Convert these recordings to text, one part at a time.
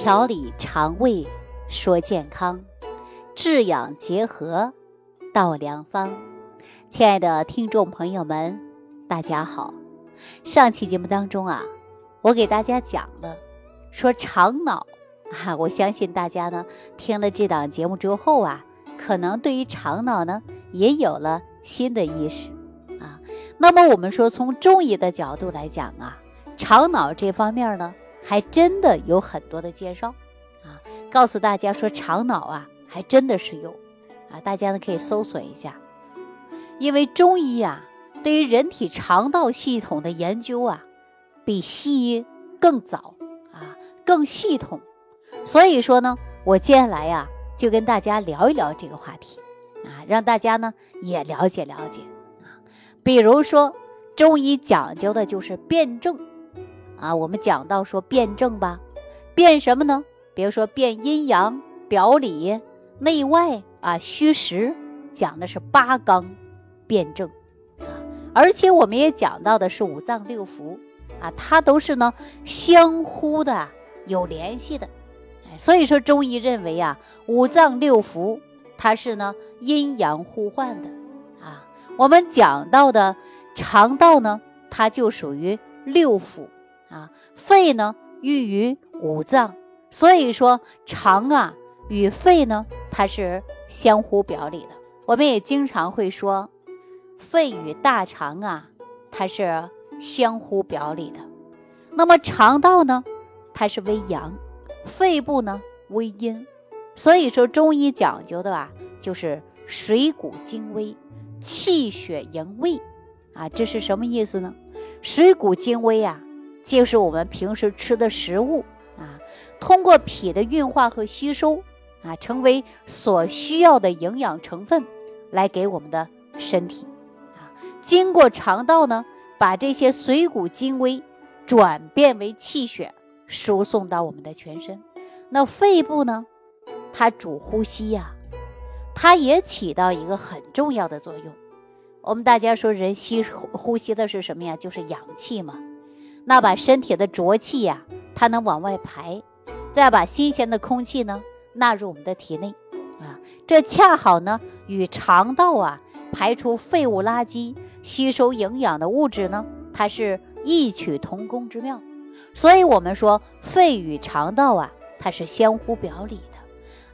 调理肠胃说健康，治养结合道良方。亲爱的听众朋友们，大家好。上期节目当中啊，我给大家讲了说肠脑啊，我相信大家呢听了这档节目之后啊，可能对于肠脑呢也有了新的意识啊。那么我们说从中医的角度来讲啊，肠脑这方面呢。还真的有很多的介绍啊，告诉大家说肠脑啊，还真的是有啊，大家呢可以搜索一下。因为中医啊，对于人体肠道系统的研究啊，比西医更早啊，更系统。所以说呢，我接下来呀，就跟大家聊一聊这个话题啊，让大家呢也了解了解啊。比如说，中医讲究的就是辨证。啊，我们讲到说辩证吧，辩什么呢？比如说辩阴阳、表里、内外啊、虚实，讲的是八纲辩证。而且我们也讲到的是五脏六腑啊，它都是呢相互的有联系的。所以说中医认为啊，五脏六腑它是呢阴阳互换的啊。我们讲到的肠道呢，它就属于六腑。啊，肺呢寓于五脏，所以说肠啊与肺呢它是相互表里的。我们也经常会说，肺与大肠啊它是相互表里的。那么肠道呢，它是为阳，肺部呢为阴，所以说中医讲究的啊就是水谷精微，气血营卫啊，这是什么意思呢？水谷精微啊。就是我们平时吃的食物啊，通过脾的运化和吸收啊，成为所需要的营养成分，来给我们的身体啊，经过肠道呢，把这些水谷精微转变为气血，输送到我们的全身。那肺部呢，它主呼吸呀，它也起到一个很重要的作用。我们大家说，人吸呼吸的是什么呀？就是氧气嘛。那把身体的浊气呀，它能往外排，再把新鲜的空气呢纳入我们的体内啊，这恰好呢与肠道啊排出废物垃圾、吸收营养的物质呢，它是异曲同工之妙。所以，我们说肺与肠道啊，它是相互表里的。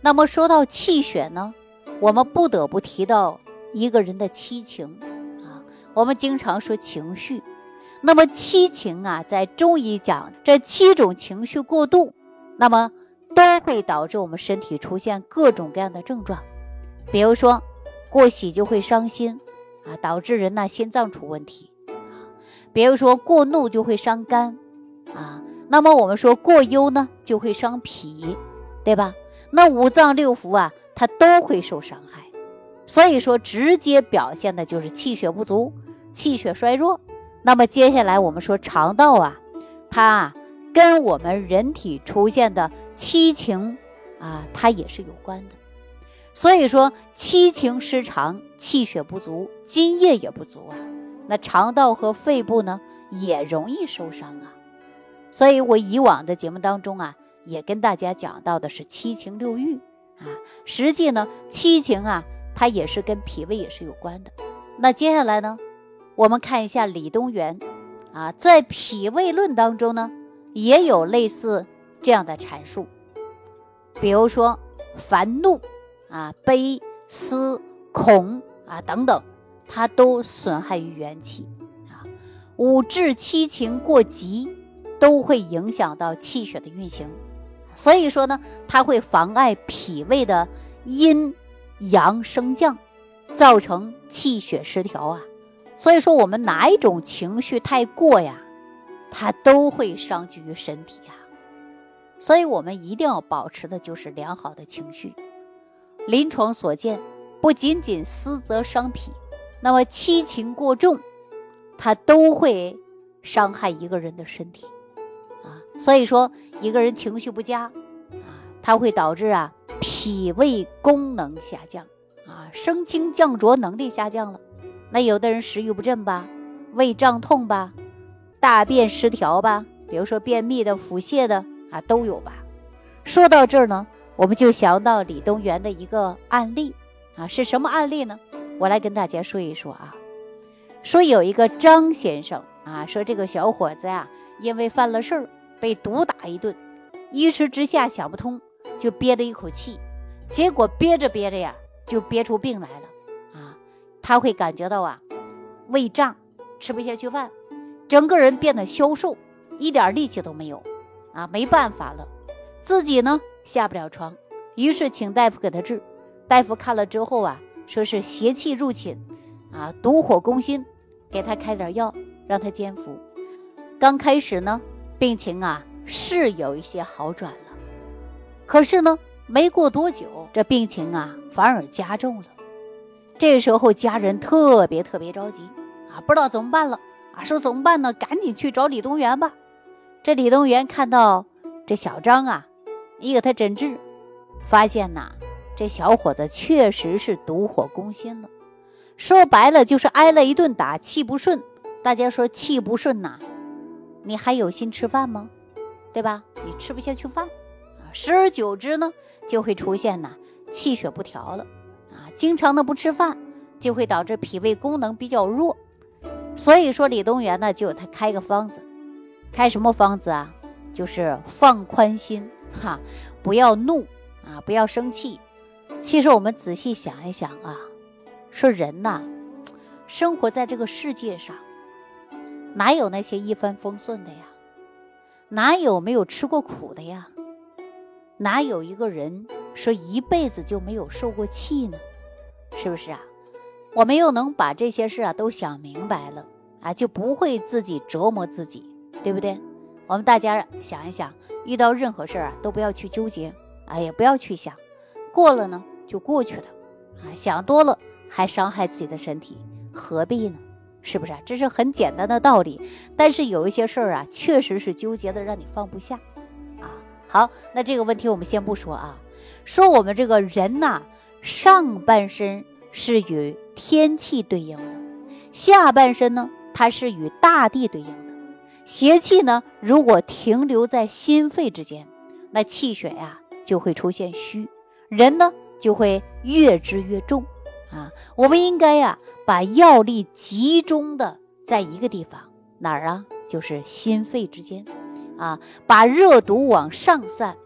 那么说到气血呢，我们不得不提到一个人的七情啊，我们经常说情绪。那么七情啊，在中医讲这七种情绪过度，那么都会导致我们身体出现各种各样的症状。比如说过喜就会伤心啊，导致人呢心脏出问题。比如说过怒就会伤肝啊。那么我们说过忧呢就会伤脾，对吧？那五脏六腑啊，它都会受伤害。所以说直接表现的就是气血不足、气血衰弱。那么接下来我们说肠道啊，它啊跟我们人体出现的七情啊，它也是有关的。所以说七情失常，气血不足，津液也不足啊，那肠道和肺部呢也容易受伤啊。所以我以往的节目当中啊，也跟大家讲到的是七情六欲啊，实际呢七情啊，它也是跟脾胃也是有关的。那接下来呢？我们看一下李东垣啊，在《脾胃论》当中呢，也有类似这样的阐述。比如说烦怒啊、悲思恐啊等等，它都损害于元气啊。五志七情过急，都会影响到气血的运行。所以说呢，它会妨碍脾胃的阴阳升降，造成气血失调啊。所以说，我们哪一种情绪太过呀，它都会伤及于身体呀。所以我们一定要保持的就是良好的情绪。临床所见，不仅仅思则伤脾，那么七情过重，它都会伤害一个人的身体啊。所以说，一个人情绪不佳啊，它会导致啊脾胃功能下降啊，升清降浊能力下降了。那有的人食欲不振吧，胃胀痛吧，大便失调吧，比如说便秘的、腹泻的啊都有吧。说到这儿呢，我们就想到李东垣的一个案例啊，是什么案例呢？我来跟大家说一说啊。说有一个张先生啊，说这个小伙子呀，因为犯了事儿被毒打一顿，一时之下想不通，就憋了一口气，结果憋着憋着呀，就憋出病来了。他会感觉到啊，胃胀，吃不下去饭，整个人变得消瘦，一点力气都没有啊，没办法了。自己呢下不了床，于是请大夫给他治。大夫看了之后啊，说是邪气入侵啊，毒火攻心，给他开点药让他煎服。刚开始呢，病情啊是有一些好转了，可是呢，没过多久，这病情啊反而加重了。这时候家人特别特别着急啊，不知道怎么办了啊，说怎么办呢？赶紧去找李东垣吧。这李东垣看到这小张啊。一给他诊治，发现呐，这小伙子确实是毒火攻心了。说白了就是挨了一顿打，气不顺。大家说气不顺呐，你还有心吃饭吗？对吧？你吃不下去饭啊，时而久之呢，就会出现呐气血不调了。经常的不吃饭，就会导致脾胃功能比较弱。所以说李东垣呢，就他开个方子，开什么方子啊？就是放宽心。哈，不要怒啊，不要生气。其实我们仔细想一想啊，说人呐，生活在这个世界上，哪有那些一帆风顺的呀？哪有没有吃过苦的呀？哪有一个人说一辈子就没有受过气呢？是不是啊？我们又能把这些事啊都想明白了啊，就不会自己折磨自己，对不对？我们大家想一想，遇到任何事儿啊，都不要去纠结，哎，也不要去想，过了呢就过去了，啊，想多了还伤害自己的身体，何必呢？是不是？这是很简单的道理，但是有一些事儿啊，确实是纠结的让你放不下啊。好，那这个问题我们先不说啊，说我们这个人呐，上半身是与天气对应的，下半身呢，它是与大地对应的。邪气呢，如果停留在心肺之间，那气血呀就会出现虚，人呢就会越治越重啊。我们应该呀把药力集中的在一个地方，哪儿啊？就是心肺之间啊，把热毒往上散。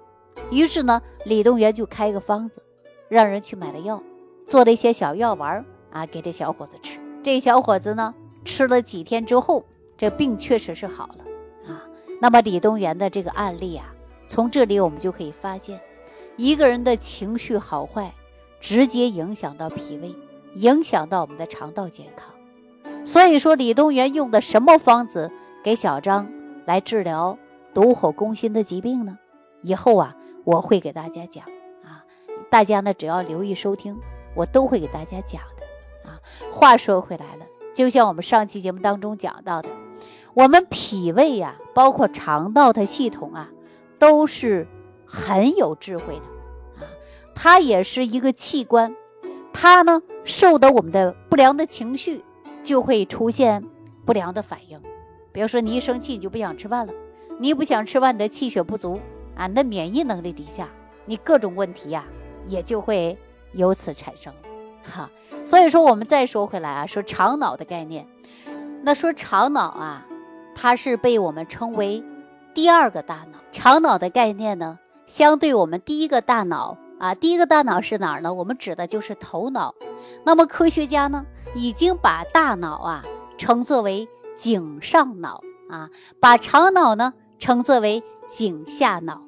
于是呢，李东垣就开个方子，让人去买了药，做了一些小药丸啊，给这小伙子吃。这小伙子呢，吃了几天之后。这病确实是好了啊。那么李东垣的这个案例啊，从这里我们就可以发现，一个人的情绪好坏，直接影响到脾胃，影响到我们的肠道健康。所以说，李东垣用的什么方子给小张来治疗毒火攻心的疾病呢？以后啊，我会给大家讲啊。大家呢，只要留意收听，我都会给大家讲的啊。话说回来了，就像我们上期节目当中讲到的。我们脾胃呀，包括肠道的系统啊，都是很有智慧的啊。它也是一个器官，它呢受到我们的不良的情绪，就会出现不良的反应。比如说你一生气你就不想吃饭了，你不想吃饭，你的气血不足啊，你的免疫能力低下，你各种问题呀也就会由此产生。哈，所以说我们再说回来啊，说肠脑的概念，那说肠脑啊。它是被我们称为第二个大脑，肠脑的概念呢，相对我们第一个大脑啊，第一个大脑是哪儿呢？我们指的就是头脑。那么科学家呢，已经把大脑啊称作为颈上脑啊，把肠脑呢称作为颈下脑。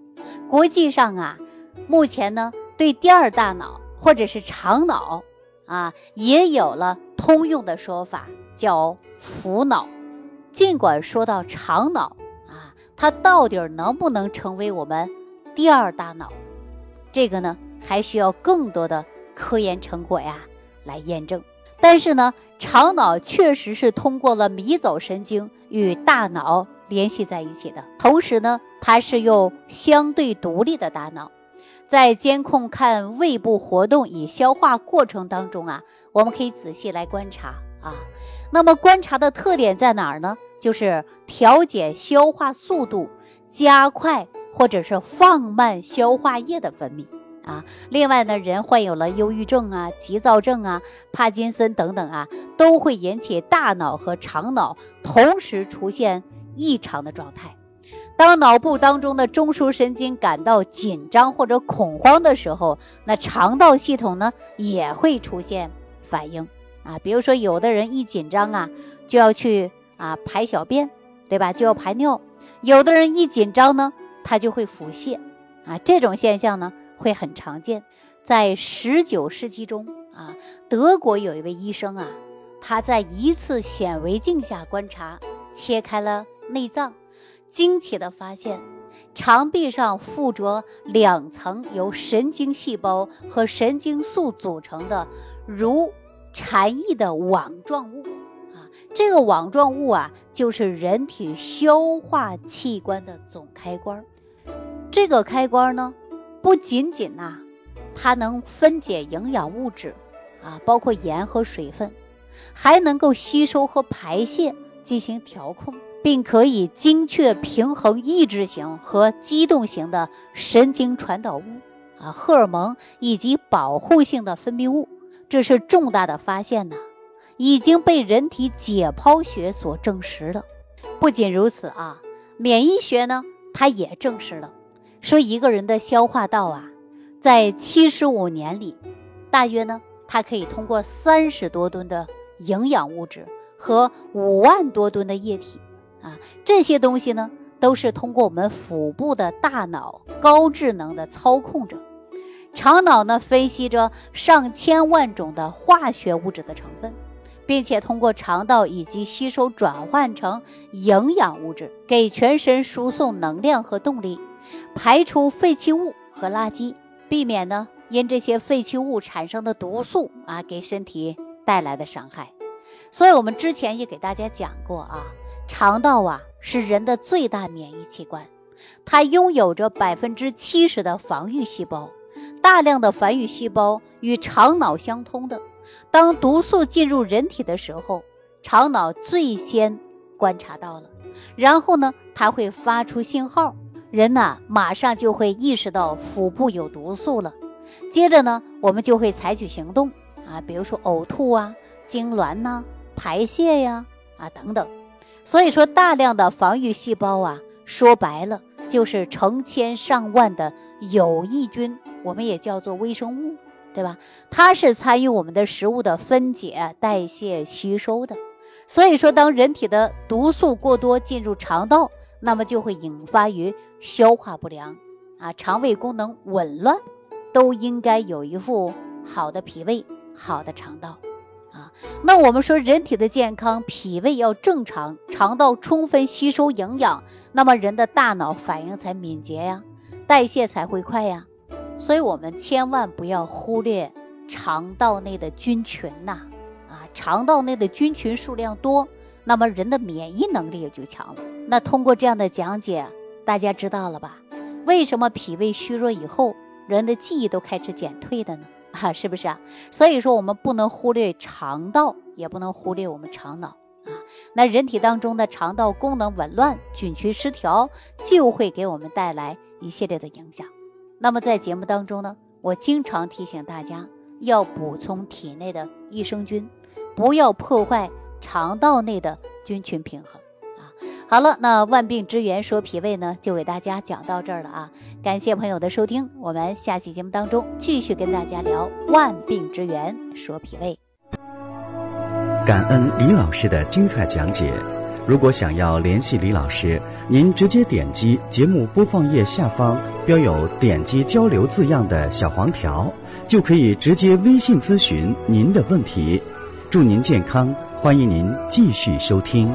国际上啊，目前呢对第二大脑或者是肠脑啊，也有了通用的说法，叫腹脑。尽管说到肠脑啊，它到底能不能成为我们第二大脑？这个呢，还需要更多的科研成果呀来验证。但是呢，肠脑确实是通过了迷走神经与大脑联系在一起的。同时呢，它是用相对独立的大脑，在监控看胃部活动与消化过程当中啊，我们可以仔细来观察啊。那么观察的特点在哪儿呢？就是调节消化速度，加快或者是放慢消化液的分泌啊。另外呢，人患有了忧郁症啊、急躁症啊、帕金森等等啊，都会引起大脑和肠脑同时出现异常的状态。当脑部当中的中枢神经感到紧张或者恐慌的时候，那肠道系统呢也会出现反应啊。比如说，有的人一紧张啊，就要去啊排小便，对吧？就要排尿。有的人一紧张呢，他就会腹泻啊。这种现象呢会很常见。在十九世纪中啊，德国有一位医生啊，他在一次显微镜下观察，切开了内脏。惊奇的发现，肠壁上附着两层由神经细胞和神经素组成的如蝉翼的网状物啊，这个网状物啊，就是人体消化器官的总开关。这个开关呢，不仅仅呐，它能分解营养物质啊，包括盐和水分，还能够吸收和排泄进行调控。并可以精确平衡抑制型和激动型的神经传导物啊、荷尔蒙以及保护性的分泌物，这是重大的发现呢，已经被人体解剖学所证实了。不仅如此啊，免疫学呢，它也证实了，说一个人的消化道啊，在七十五年里，大约呢，它可以通过三十多吨的营养物质和五万多吨的液体。啊，这些东西呢，都是通过我们腹部的大脑高智能的操控着。肠脑呢，分析着上千万种的化学物质的成分，并且通过肠道以及吸收转换成营养物质，给全身输送能量和动力，排出废弃物和垃圾，避免呢因这些废弃物产生的毒素啊给身体带来的伤害。所以我们之前也给大家讲过啊。肠道啊是人的最大免疫器官，它拥有着百分之七十的防御细胞，大量的防御细胞与肠脑相通的。当毒素进入人体的时候，肠脑最先观察到了，然后呢，它会发出信号，人呐马上就会意识到腹部有毒素了。接着呢，我们就会采取行动啊，比如说呕吐啊、痉挛呐、排泄呀啊等等。所以说，大量的防御细胞啊，说白了就是成千上万的有益菌，我们也叫做微生物，对吧？它是参与我们的食物的分解、代谢、吸收的。所以说，当人体的毒素过多进入肠道，那么就会引发于消化不良啊，肠胃功能紊乱，都应该有一副好的脾胃、好的肠道。那我们说人体的健康，脾胃要正常，肠道充分吸收营养，那么人的大脑反应才敏捷呀，代谢才会快呀。所以我们千万不要忽略肠道内的菌群呐，啊，肠道内的菌群数量多，那么人的免疫能力也就强了。那通过这样的讲解，大家知道了吧？为什么脾胃虚弱以后，人的记忆都开始减退的呢？哈，是不是啊？所以说我们不能忽略肠道，也不能忽略我们肠脑啊。那人体当中的肠道功能紊乱、菌群失调，就会给我们带来一系列的影响。那么在节目当中呢，我经常提醒大家要补充体内的益生菌，不要破坏肠道内的菌群平衡。好了，那万病之源说脾胃呢，就给大家讲到这儿了啊！感谢朋友的收听，我们下期节目当中继续跟大家聊万病之源说脾胃。感恩李老师的精彩讲解。如果想要联系李老师，您直接点击节目播放页下方标有“点击交流”字样的小黄条，就可以直接微信咨询您的问题。祝您健康，欢迎您继续收听。